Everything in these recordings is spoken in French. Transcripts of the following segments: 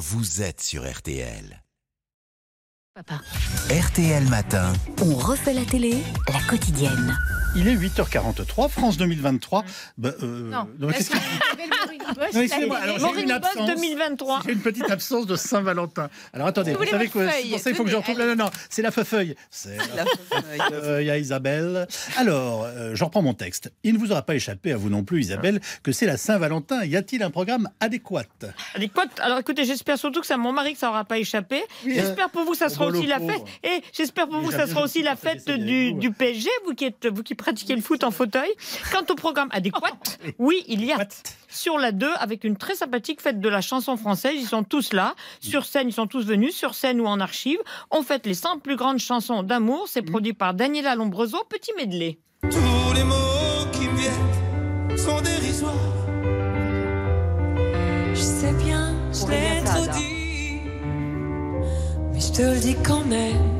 vous êtes sur RTL. Papa. RTL Matin. On refait la télé, la quotidienne. Il est 8h43, France 2023. Bah, euh, Non. donc, qu'est-ce que- Non, excusez-moi, alors, j'ai Maureen une absence. 2023. J'ai une petite absence de Saint-Valentin. Alors attendez, Vous vous, savez quoi C'est pour ça qu'il faut que je retrouve. Non, non, non, c'est la feuille. C'est la feuille. Il y a Isabelle. Alors, euh, je reprends mon texte. Il ne vous aura pas échappé à vous non plus, Isabelle, que c'est la Saint-Valentin. Y a-t-il un programme adéquat? Adéquate. Alors écoutez, j'espère surtout que c'est à mon mari que ça n'aura pas échappé. Oui, J'espère pour vous que ça oh, sera bah, aussi la fête. Et j'espère pour vous que ça sera aussi la fête du PSG, vous qui, êtes, vous qui pratiquez le foot en fauteuil. Quant au programme adéquat, oui, il y a. Sur la 2, avec une très sympathique fête de la chanson française, ils sont tous là. Sur scène, ils sont tous venus. Sur scène ou en archive, on fête les 100 plus grandes chansons d'amour. C'est produit par Daniela Lombroso. Petit medley. Tous les mots qui me viennent sont dérisoires. Je sais bien, je l'ai trop dit, mais je te le dis quand même.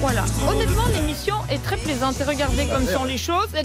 Voilà. Honnêtement, l'émission est très plaisante. Et regardez comme sont les choses. Il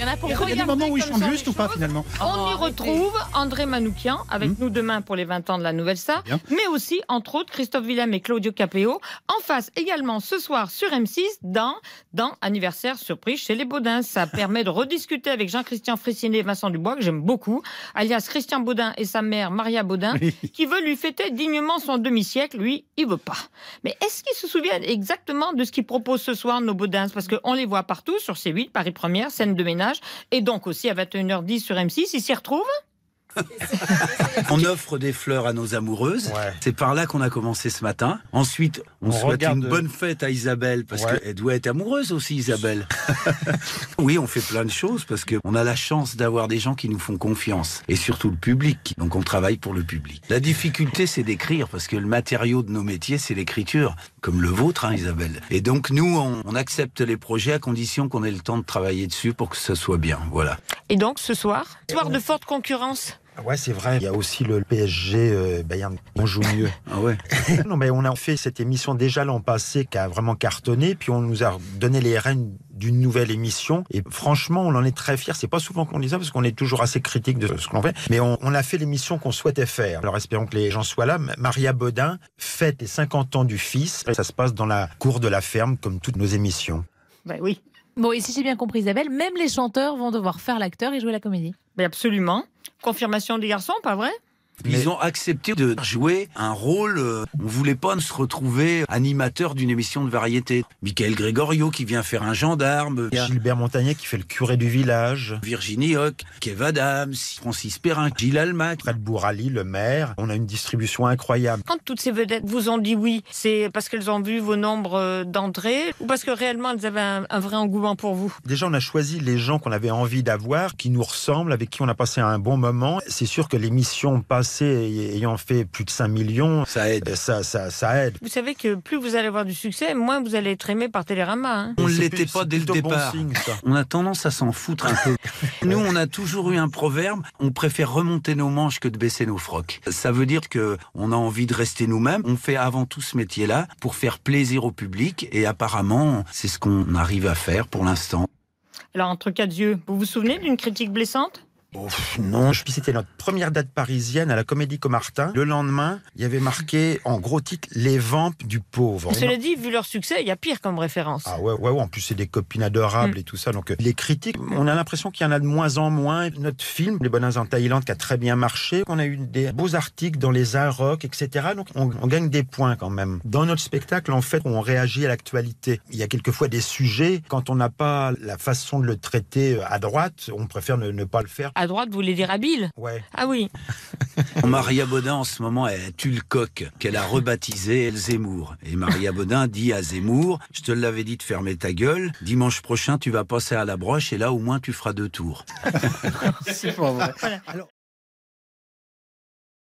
y en a pour Il y a des moments où il chante juste ou pas finalement On y retrouve André Manoukian avec nous demain pour les 20 ans de la Nouvelle Star, Bien. mais aussi, entre autres, Christophe Willem et Claudio Capéo. En face également ce soir sur M6 dans, dans Anniversaire Surprise chez les Baudins. Ça permet de rediscuter avec Jean-Christian Fressinet et Vincent Dubois, que j'aime beaucoup, alias Christian Baudin et sa mère Maria Baudin, Oui. qui veut lui fêter dignement son demi-siècle. Lui, il veut pas. Mais est-ce qu'ils se souviennent? Exactement de ce qu'ils proposent ce soir, nos Baudins Parce qu'on les voit partout sur C8, Paris Première, scène de ménage, et donc aussi à 21h10 sur M6. Ils s'y retrouvent? On offre des fleurs à nos amoureuses. Ouais. C'est par là qu'on a commencé ce matin. Ensuite, on, On souhaite regarde- une bonne fête à Isabelle parce Ouais. qu'elle doit être amoureuse aussi, Isabelle. oui, on fait plein de choses parce qu'on a la chance d'avoir des gens qui nous font confiance et surtout le public. Donc on travaille pour le public. La difficulté, c'est d'écrire parce que le matériau de nos métiers, c'est l'écriture, comme le vôtre, hein, Isabelle. Et donc nous, on, on accepte les projets à condition qu'on ait le temps de travailler dessus pour que ce soit bien. Voilà. Et donc, ce soir, soir de forte concurrence. Ouais, c'est vrai. Il y a aussi le PSG euh, Bayern. On joue mieux. Ah ouais. non, mais on a fait cette émission déjà l'an passé qui a vraiment cartonné. Puis on nous a donné les rênes d'une nouvelle émission. Et franchement, on en est très fiers. C'est pas souvent qu'on dit ça parce qu'on est toujours assez critique de ce que l'on fait. Mais on, on a fait l'émission qu'on souhaitait faire. Alors espérons que les gens soient là. Maria Baudin fête les 50 ans du fils. Ça se passe dans la cour de la ferme comme toutes nos émissions. Ben oui, Bon, et si j'ai bien compris, Isabelle, même les chanteurs vont devoir faire l'acteur et jouer la comédie. mais absolument. Confirmation des garçons, pas vrai? Ils ont accepté de jouer un rôle. euh, On voulait pas se retrouver animateur d'une émission de variété. Michael Gregorio qui vient faire un gendarme. Il y a Gilbert Montagnier qui fait le curé du village. Virginie Hoc, Kev Adams, Francis Perrin, Gilles Almac. Fred Bourali, le maire. On a une distribution incroyable. Quand toutes ces vedettes vous ont dit oui, c'est parce qu'elles ont vu vos nombres euh, d'entrées ou parce que réellement elles avaient un, un vrai engouement pour vous? Déjà, on a choisi les gens qu'on avait envie d'avoir, qui nous ressemblent, avec qui on a passé un bon moment. C'est sûr que l'émission ayant fait plus de 5 millions, Ça aide. euh, ça, ça, ça aide. Vous savez que plus vous allez avoir du succès, moins vous allez être aimé par Télérama. hein. On ne l'était pas dès le bon départ. signe, ça. On a tendance à s'en foutre un peu. Nous, on a toujours eu un proverbe. On préfère remonter nos manches que de baisser nos frocs. Ça veut dire que on a envie de rester nous-mêmes. On fait avant tout ce métier-là pour faire plaisir au public. Et apparemment, c'est ce qu'on arrive à faire pour l'instant. Alors entre quatre yeux, vous vous souvenez d'une critique blessante? Non, je- puis c'était notre première date parisienne à la Comédie Comartin. Le lendemain, il y avait marqué en gros titre Les Vampes du pauvre. Cela dit, vu leur succès, il y a pire comme référence. Ah ouais, ouais, ouais, en plus c'est des copines adorables Mm. et tout ça. Donc euh, les critiques, on a l'impression qu'il y en a de moins en moins. Notre film, Les Bonheurs en Thaïlande, qui a très bien marché. On a eu des beaux articles dans les Arocs, etc. Donc on, on gagne des points quand même. Dans notre spectacle, en fait, on réagit à l'actualité. Il y a quelquefois des sujets, quand on n'a pas la façon de le traiter euh, à droite, on préfère ne, ne pas le faire. Droite voulait dire habile. Ouais. Ah oui. Maria Baudin, en ce moment, elle tue le coq, qu'elle a rebaptisé Zemmour. Et Maria Baudin dit à Zemmour Je te l'avais dit de fermer ta gueule. Dimanche prochain, tu vas passer à la broche et là, au moins, tu feras deux tours. C'est pas vrai. Alors,